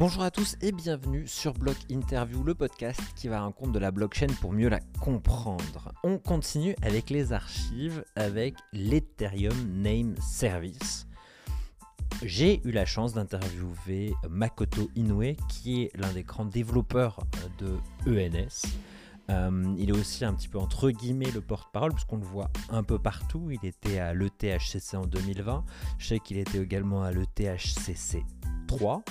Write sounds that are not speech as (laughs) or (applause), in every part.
Bonjour à tous et bienvenue sur Block Interview, le podcast qui va à de la blockchain pour mieux la comprendre. On continue avec les archives avec l'Ethereum Name Service. J'ai eu la chance d'interviewer Makoto Inoue, qui est l'un des grands développeurs de ENS. Euh, il est aussi un petit peu entre guillemets le porte-parole, puisqu'on le voit un peu partout. Il était à l'ETHCC en 2020. Je sais qu'il était également à l'ETHCC 3.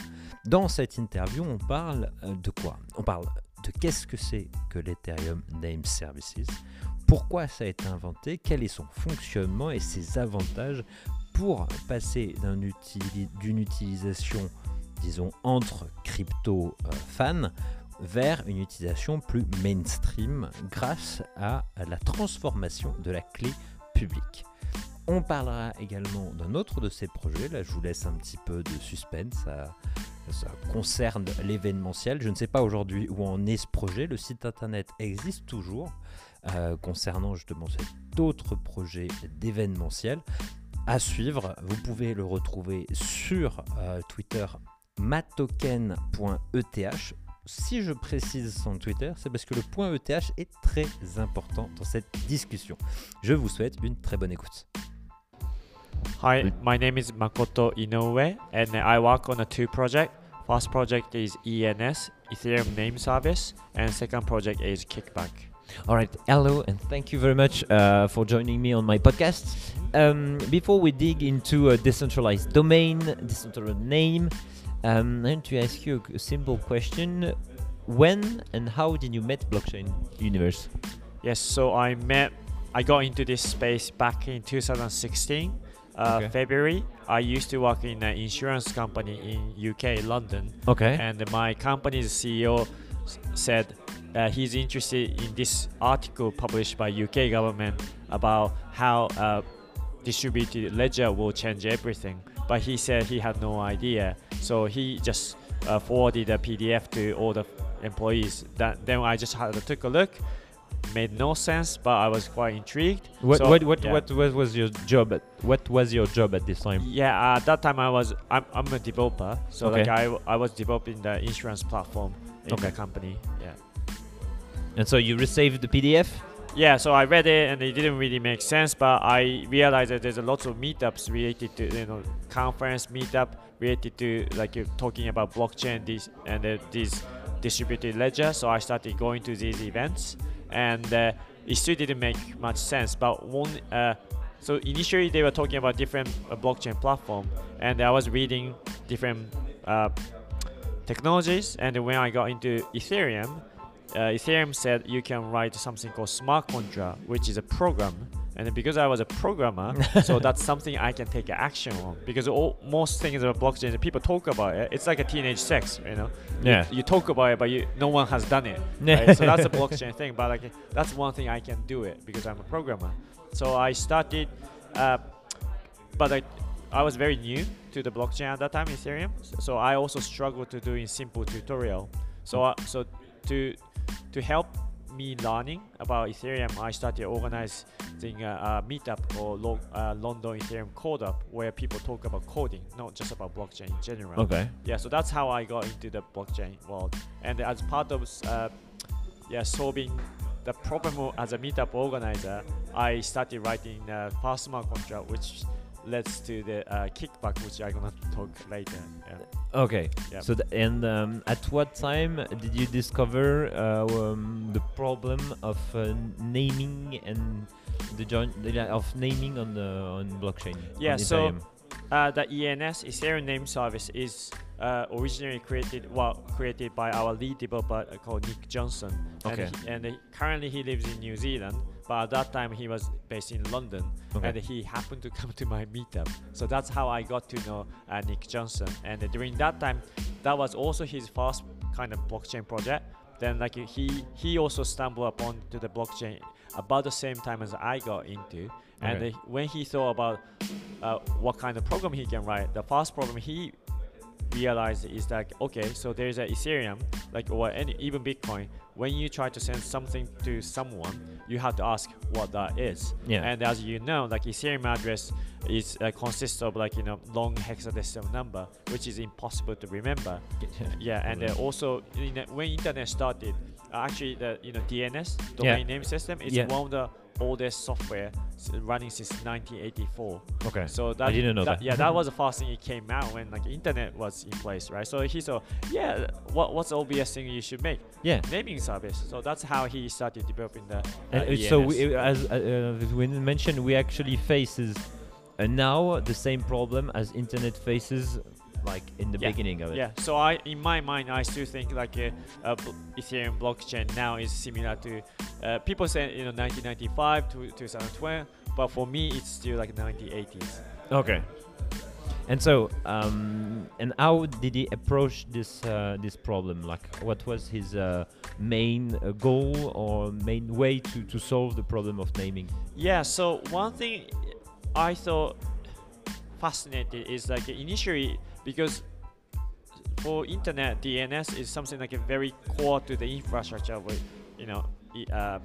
Dans cette interview, on parle euh, de quoi? On parle de qu'est-ce que c'est que l'Ethereum Name Services, pourquoi ça a été inventé, quel est son fonctionnement et ses avantages pour passer d'une utilisation, disons, entre crypto euh, fans vers une utilisation plus mainstream grâce à la transformation de la clé publique? On parlera également d'un autre de ces projets, là je vous laisse un petit peu de suspense, ça, concerne l'événementiel. Je ne sais pas aujourd'hui où en est ce projet, le site internet existe toujours euh, concernant justement cet autre projet d'événementiel. À suivre, vous pouvez le retrouver sur euh, Twitter matoken.eth si je précise son Twitter, c'est parce que le point ETH est très important dans cette discussion. Je vous souhaite une très bonne écoute. Hi, my name is Makoto Inoue and I work on a two project. First project is ENS, Ethereum Name Service, and second project is Kickback. All right, hello, and thank you very much uh, for joining me on my podcast. Um, before we dig into a decentralized domain, decentralized name, um, I want to ask you a simple question. When and how did you meet blockchain universe? Yes, so I met, I got into this space back in 2016, uh, okay. February. I used to work in an insurance company in UK, London. Okay. And my company's CEO said uh, he's interested in this article published by UK government about how uh, distributed ledger will change everything but he said he had no idea. So he just uh, forwarded a PDF to all the employees. That then I just had to take a look. Made no sense, but I was quite intrigued. What so, what what, yeah. what, what was your job? At, what was your job at this time? Yeah, at that time I was I'm, I'm a developer, so okay. like I I was developing the insurance platform in okay. the company. Yeah. And so you received the PDF yeah, so I read it and it didn't really make sense, but I realized that there's a lot of meetups related to you know conference meetup related to like you're talking about blockchain this and uh, this distributed ledger. So I started going to these events, and uh, it still didn't make much sense. But one, uh, so initially they were talking about different uh, blockchain platform, and I was reading different uh, technologies, and when I got into Ethereum uh, Ethereum said you can write something called smart contract, which is a program. And because I was a programmer, (laughs) so that's something I can take action on. Because all, most things about blockchain, people talk about it. It's like a teenage sex, you know. Yeah. You, you talk about it, but you, no one has done it. (laughs) Right? so that's a blockchain thing. But like that's one thing I can do it because I'm a programmer. So I started, uh, but I, I was very new to the blockchain at that time, Ethereum. So I also struggled to doing simple tutorial. So uh, so to to help me learning about Ethereum, I started organizing a, a meetup called Lo- uh, London Ethereum Code Up, where people talk about coding, not just about blockchain in general. Okay. Yeah, so that's how I got into the blockchain world, and as part of uh, yeah solving the problem as a meetup organizer, I started writing a smart contract, which leads to the uh, kickback, which I'm gonna talk later. Yeah. Okay. Yeah. So and um, at what time did you discover uh, um, the problem of uh, naming and the joint of naming on the on blockchain? Yeah. On so uh, the ENS Ethereum Name Service is uh, originally created well created by our lead developer called Nick Johnson. Okay. And, he, and he, currently he lives in New Zealand but at that time he was based in London okay. and he happened to (laughs) come to my meetup. So that's how I got to know uh, Nick Johnson. And during that time, that was also his first kind of blockchain project. Then like he he also stumbled upon to the blockchain about the same time as I got into. And okay. when he thought about uh, what kind of program he can write, the first program he realized is that okay, so there's a Ethereum, like or any even Bitcoin. When you try to send something to someone, you have to ask what that is. Yeah. And as you know, like Ethereum address is uh, consists of like you know long hexadecimal number, which is impossible to remember. (laughs) Yeah, and uh, also you know, when internet started, actually the you know DNS domain name system is Yeah. one of the oldest software running since 1984. Okay. So that didn't know that. yeah, that (laughs) was the first thing it came out when like internet was in place, right? So he said, yeah, what what's the obvious thing you should make? yeah. Naming service. So that's how he started developing the. Uh, And uh, so, we, as uh, uh, we mentioned, we actually faces uh, now the same problem as internet faces, like in the Yeah. beginning of it. Yeah, so I, in my mind, I still think like a bl- Ethereum blockchain now is similar to uh, people say you know 1995 to 2012, but for me it's still like 1980s. Okay. And so, um, and how did he approach this uh, this problem? Like, what was his uh, main uh, goal or main way to, to solve the problem of naming? Yeah, so one thing I thought fascinating is like initially because for internet DNS is something like a very core to the infrastructure of you know uh,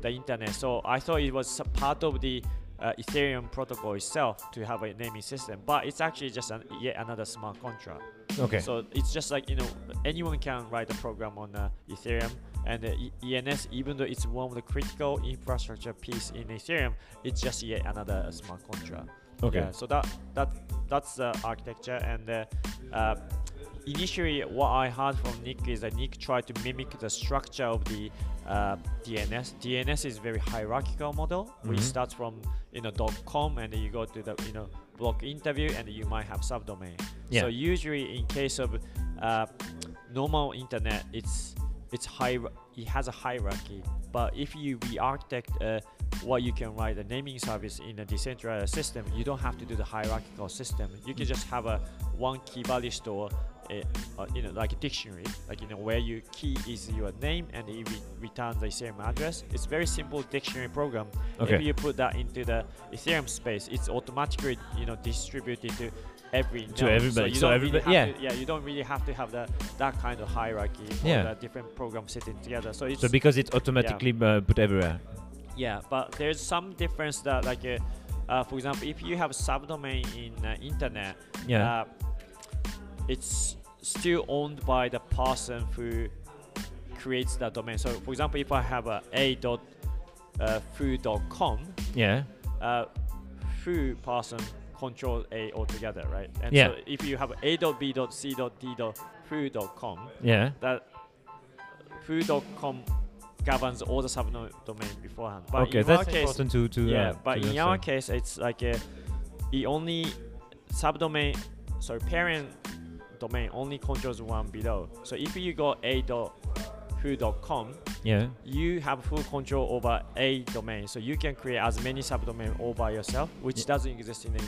the internet. So I thought it was a part of the uh, Ethereum protocol itself to have a naming system, but it's actually just an, yet another smart contract. Okay. So it's just like you know anyone can write a program on uh, Ethereum, and E- ENS, even though it's one of the critical infrastructure piece in Ethereum, it's just yet another uh, smart contract. Okay. Yeah, so that that that's the architecture, and uh, initially what I heard from Nick is that Nick tried to mimic the structure of the uh, DNS. DNS is very hierarchical model, which Mhm. starts from you know dot .com, and then you go to the you know block interview, and you might have subdomain. Yeah. So usually in case of uh, normal internet, it's it's high. It has a hierarchy. But if you re-architect uh, what you can write a naming service in a decentralized system, you don't have to do the hierarchical system. You can just have a one key value store. Uh, uh, you know, like a dictionary, like you know, where your key is your name and it re- returns the Ethereum address. It's very simple dictionary program. Okay. If you put that into the Ethereum space, it's automatically you know distributed to every To node. everybody. So, you So don't everybody- really yeah. to, yeah, you don't really have to have the that kind of hierarchy Yeah. the different programs sitting together. So it's So because it's automatically uh, put everywhere. Yeah, but there's some difference that like uh, uh, for example, if you have a subdomain in uh, internet, Yeah. uh, it's still owned by the person who creates that domain. So for example, if I have a a dot uh, foo dot com, yeah. uh, foo person control a altogether, right? And Yeah. so if you have a dot b dot c dot d dot foo dot com, Yeah. that foo dot com governs all the subdomain beforehand. But okay, in our that's case, important to to. yeah, uh, but to in our case, it's like a, it only subdomain, sorry, parent domain only controls one below. So if you go a dot foo dot com, Yeah. you have full control over a domain. So you can create as many subdomain all by yourself, which Yeah. doesn't exist in the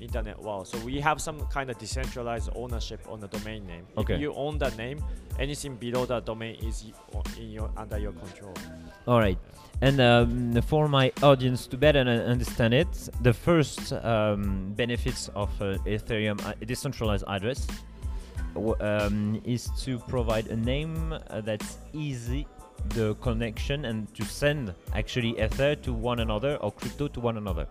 internet world. So we have some kind of decentralized ownership on the domain name. Okay. If you own that name, anything below that domain is in your under your control. All right. And um, for my audience to better understand it, the first um, benefits of uh, Ethereum uh, decentralized address um, is to provide a name uh, that's easy the connection and to send actually Ether to one another or crypto to one another.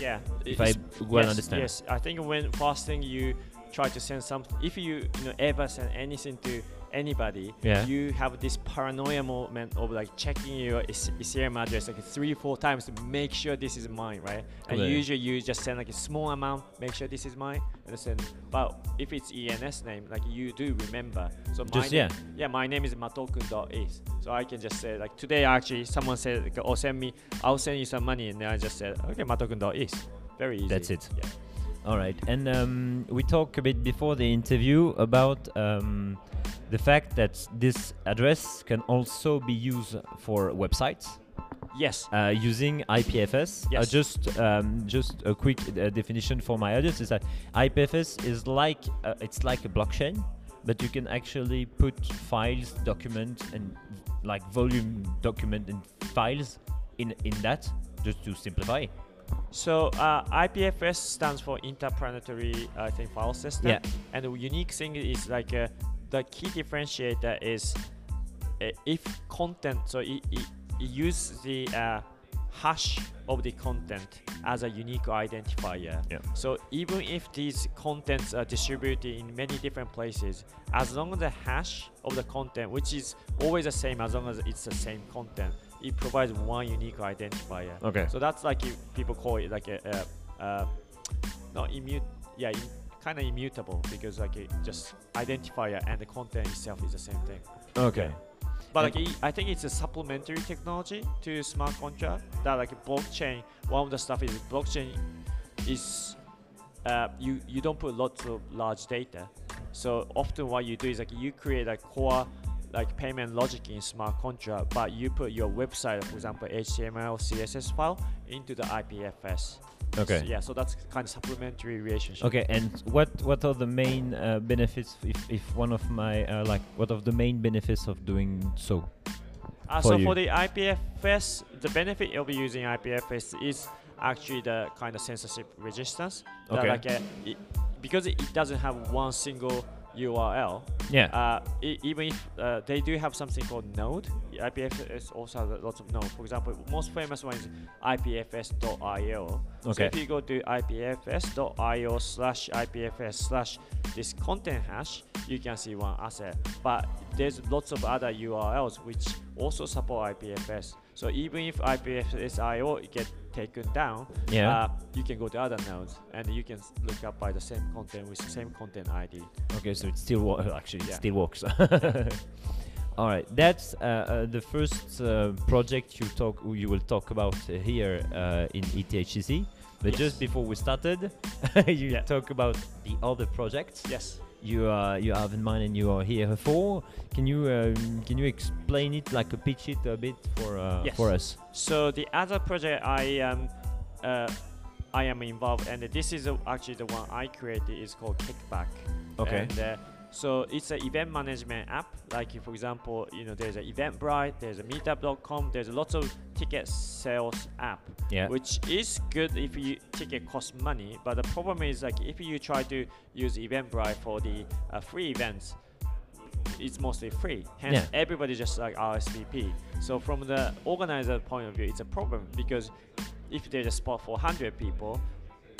Yeah. If I it's- well yes, understand. Yes, I think when fasting you try to send something, if you you know ever send anything to anybody, Yeah. you have this paranoia moment of like checking your Eth- Ethereum address like three, four times to make sure this is mine, right? And Okay. usually you just send like a small amount, make sure this is mine, and send. But if it's ENS name, like you do remember. So my Just name, yeah. yeah, my name is matoken.eth. So I can just say like today actually someone said like, oh send me, I'll send you some money, and then I just said okay matoken.eth. Very easy. That's it. Yeah. All right, and um, we talked a bit before the interview about um, the fact that this address can also be used for websites Yes. uh, using IPFS. Uh, Yes. just um, just a quick uh, definition for my audience is that IPFS is like uh, it's like a blockchain, but you can actually put files, document, and like volume document and files in in that just to simplify. So uh, IPFS stands for Interplanetary, I think, file system. Yeah. And the unique thing is like uh, the key differentiator is uh, if content, so it, it, it uses the uh, hash of the content as a unique identifier. Yeah. So even if these contents are distributed in many different places, as long as the hash of the content, which is always the same as long as it's the same content, it provides one unique identifier. Okay. So that's like if people call it like a, a, a not immute, yeah, kind of immutable because like it just identifier and the content itself is the same thing. Okay. But like it, I think it's a supplementary technology to smart contract that like blockchain. One of the stuff is blockchain is uh, you you don't put lots of large data. So often what you do is like you create a core like payment logic in smart contract, but you put your website, for example, HTML, CSS file into the IPFS. Okay. So, yeah, so that's kind of supplementary relationship. Okay, and what what are the main uh, benefits if, if one of my uh, like what are the main benefits of doing so? Uh, for so you? for the IPFS, the benefit of using IPFS is actually the kind of censorship resistance. Okay. like uh, it, because it doesn't have one single URL. Yeah. Uh, e- even if uh, they do have something called Node, IPFS also has lots of Node. For example, most famous one is IPFS.io. So Okay. if you go to IPFS.io slash IPFS slash this content hash, you can see one asset. But there's lots of other URLs which also support IPFS. So even if IPFS.io you get taken down, Yeah. uh, you can go to other nodes and you can look up by the same content with the same content ID. Okay, so it still wo- (laughs) actually it still works. (laughs) All right, that's uh, uh, the first uh, project you talk you will talk about uh, here uh, in ETHCC. But Yes. just before we started, (laughs) you Yeah. talk about the other projects Yes. You uh, you have in mind and you are here for. Can you um, can you explain it like a pitch it a bit for uh, Yes. for us? So the other project I am uh, I am involved, and this is actually the one I created. is called Kickback. Okay. And, uh, so it's an event management app. Like for example, you know, there's an Eventbrite, there's a Meetup.com, there's a lots of ticket sales app, Yeah. which is good if you ticket costs money. But the problem is like if you try to use Eventbrite for the uh, free events, it's mostly free. Hence, Yeah. everybody just like RSVP. So from the organizer point of view, it's a problem because if there's a spot for 100 people,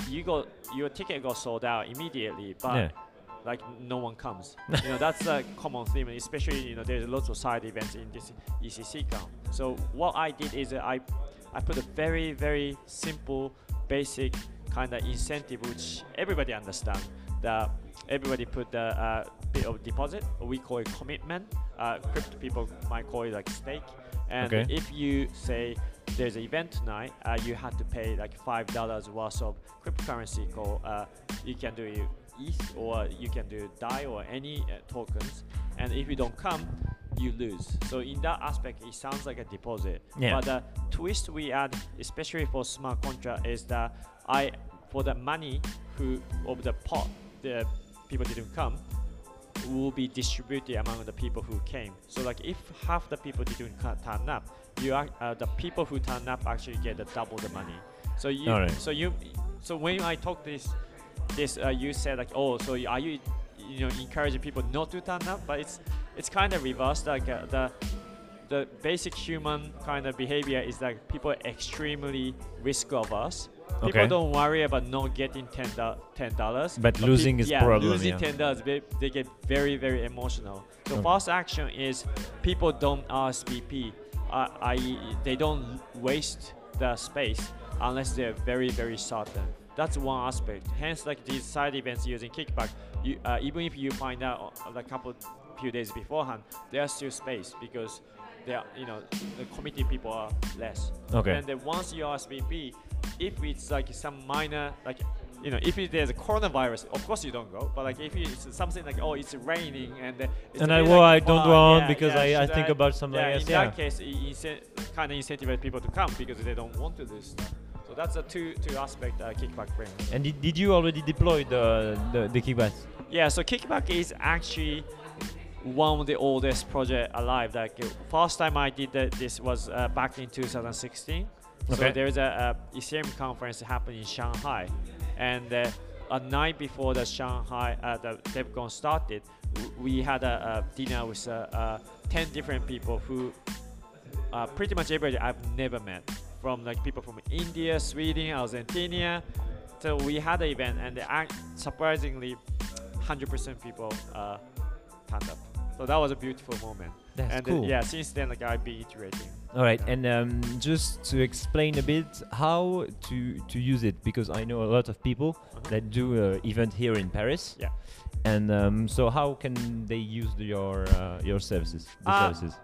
you go your ticket got sold out immediately, but Yeah. Like no one comes. you know that's a (laughs) common theme, especially you know there's lots of side events in this ECC count. So what I did is I I put a very very simple basic kind of incentive which everybody understand that everybody put the uh, bit of deposit we call it commitment uh, crypto people might call it like stake and Okay. if you say there's an event tonight uh, you have to pay like five dollars worth of cryptocurrency called uh, you can do it ETH or you can do DAI or any uh, tokens and if you don't come you lose so in that aspect it sounds like a deposit Yeah. but the twist we add especially for smart contract is that I for the money who of the pot the people didn't come will be distributed among the people who came. So like if half the people didn't turn up, you are, uh, the people who turn up actually get the double the money. So you Alright. so you so when I talk this this uh, you said like oh so are you you know encouraging people not to turn up but it's it's kind of reversed like uh, the the basic human kind of behavior is like people are extremely risk averse. People Okay. don't worry about not getting ten dollars, But losing is yeah, problem, Losing yeah. ten dollars, they, they get very very emotional. The Okay. first action is people don't RSVP, uh, i.e. they don't waste the space unless they're very very certain. That's one aspect. Hence, like these side events using kickback, you, uh, even if you find out uh, a couple few days beforehand, there's still space because they are, you know, the committee people are less. Okay. And then once you RSVP, if it's like some minor, like, you know, if it, there's a coronavirus, of course you don't go. But like if it's something like, oh, it's raining and uh, it's And I- well, like I don't go on yeah, because yeah, I- I think about some, like, yeah, yes, in that case, it, it kind of incentivize people to come because they don't want to do stuff. So that's a two two aspect uh, kickback brings. And did, did you already deploy the the, the kickbacks? Yeah, so Kickback is actually one of the oldest project alive. Like first time I did that, this was uh, back in 2016. Okay. So there is a, a Ethereum conference happening in Shanghai, and uh, a night before the Shanghai uh, the DevCon started, we had a, a dinner with uh, uh, ten different people who uh, pretty much everybody I've never met, from like people from India, Sweden, Argentina. So we had an event, and surprisingly, 100% people uh, turned up. So that was a beautiful moment. That's and uh, cool. yeah, since then, like I've been iterating. All right, and um, just to explain a bit how to to use it, because I know a lot of people Uh-huh. that do uh, event here in Paris. Yeah. And um, so, how can they use the, your uh, your services? The Uh, services.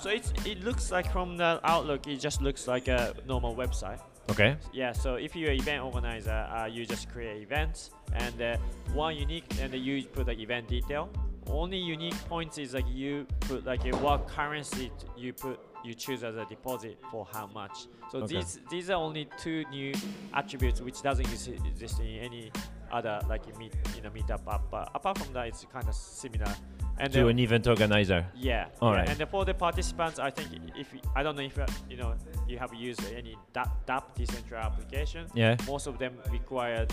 So it's, it looks like from the outlook, it just looks like a normal website. Okay. Yeah, so if you're an event organizer, uh, you just create events, and uh, one unique, and you put like event detail. Only unique points is like you put like uh, what currency you put you choose as a deposit for how much. So Okay. these these are only two new attributes which doesn't exi- exist in any other like meet in a meetup app. But apart from that, it's kind of similar. And To an event organizer. yeah. All yeah. right. And for the participants, I think if I don't know if uh, you know you have used any DApp, decentralized application. Yeah. Most of them require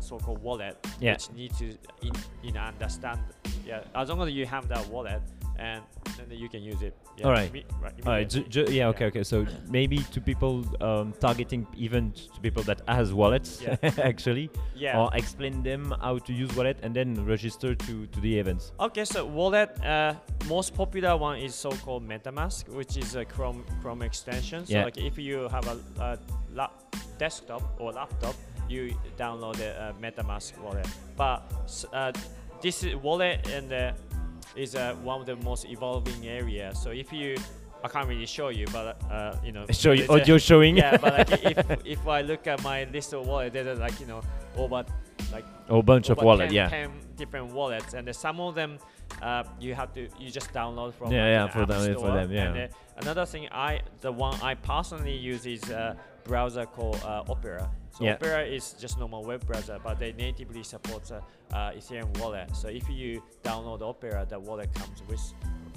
so-called wallet, Yeah. which need to in, in understand. Yeah. As long as you have that wallet, and then you can use it. Yeah, All right. right All right. Ju- immediately. ju- yeah. Okay. Yeah. Okay. So maybe to people um, targeting even to people that has wallets Yeah. (laughs) actually, yeah. or explain them how to use wallet and then register to to the events. Okay, so wallet, uh, most popular one is so-called MetaMask, which is a Chrome Chrome extension. So Yeah. like if you have a, a desktop or laptop, you download the uh, MetaMask wallet. But uh, this wallet and uh, is uh, one of the most evolving areas. So if you, I can't really show you, but uh, you know, Show you a- audio showing. yeah, but like (laughs) if if I look at my list of wallet, there's uh, like you know over like a bunch of wallet. 10, Yeah. 10 different wallets, and uh, some of them uh, you have to you just download from Yeah, like, yeah, for them- for them, yeah. And uh, another thing, I the one I personally use is browser called uh, Opera. So Yeah. Opera is just normal web browser, but they natively supports a uh, Ethereum wallet. So if you download Opera, the wallet comes with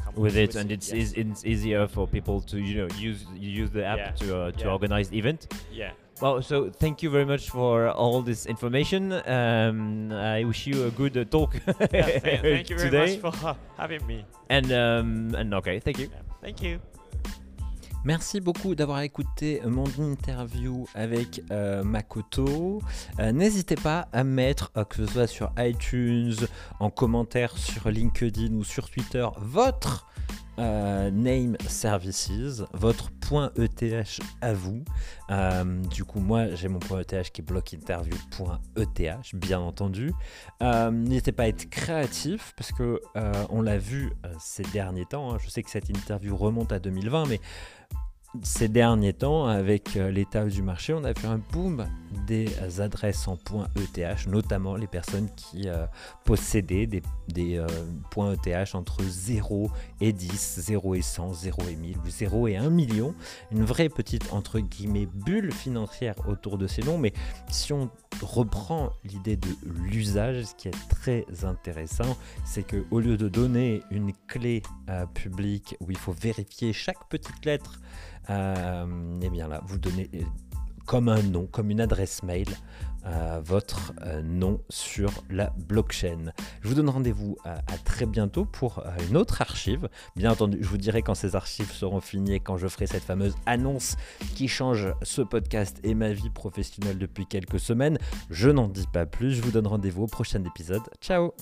comes with it and it's, yes. it's easier for people to you know use you use the app Yeah. to uh, to Yeah. organize event yeah. well so thank you very much for all this information um, i wish you a good uh, talk (laughs) yeah thank, thank you very (laughs) today much for (laughs) having me. and um, and okay thank you. Thank you. Merci beaucoup d'avoir écouté mon interview avec euh, Makoto. Euh, N'hésitez pas à mettre, euh, que ce soit sur iTunes, en commentaire sur LinkedIn ou sur Twitter, votre euh, name services, votre point ETH à vous. Euh, du coup, moi, j'ai mon point ETH qui est blockinterview.eth, bien entendu. Euh, N'hésitez pas à être créatif parce que on l'a vu ces derniers temps. hein. Je sais que cette interview remonte à 2020, mais ces derniers temps, avec euh, l'état du marché, on a vu un boom des adresses en .eth, notamment les personnes qui euh, possédaient des, euh, points ETH entre 0 et 10, 0 et 100, 0 et 1000 ou 0 et 1 million. Une vraie petite, entre guillemets, bulle financière autour de ces noms. Mais si on reprend l'idée de l'usage, ce qui est très intéressant, c'est que au lieu de donner une clé euh, publique où il faut vérifier chaque petite lettre, euh, eh bien là, vous donnez euh, comme un nom, comme une adresse mail, euh, votre nom sur la blockchain. Je vous donne rendez-vous à très bientôt pour une autre archive. Bien entendu, je vous dirai quand ces archives seront finies et quand je ferai cette fameuse annonce qui change ce podcast et ma vie professionnelle depuis quelques semaines. Je n'en dis pas plus, je vous donne rendez-vous au prochain épisode. Ciao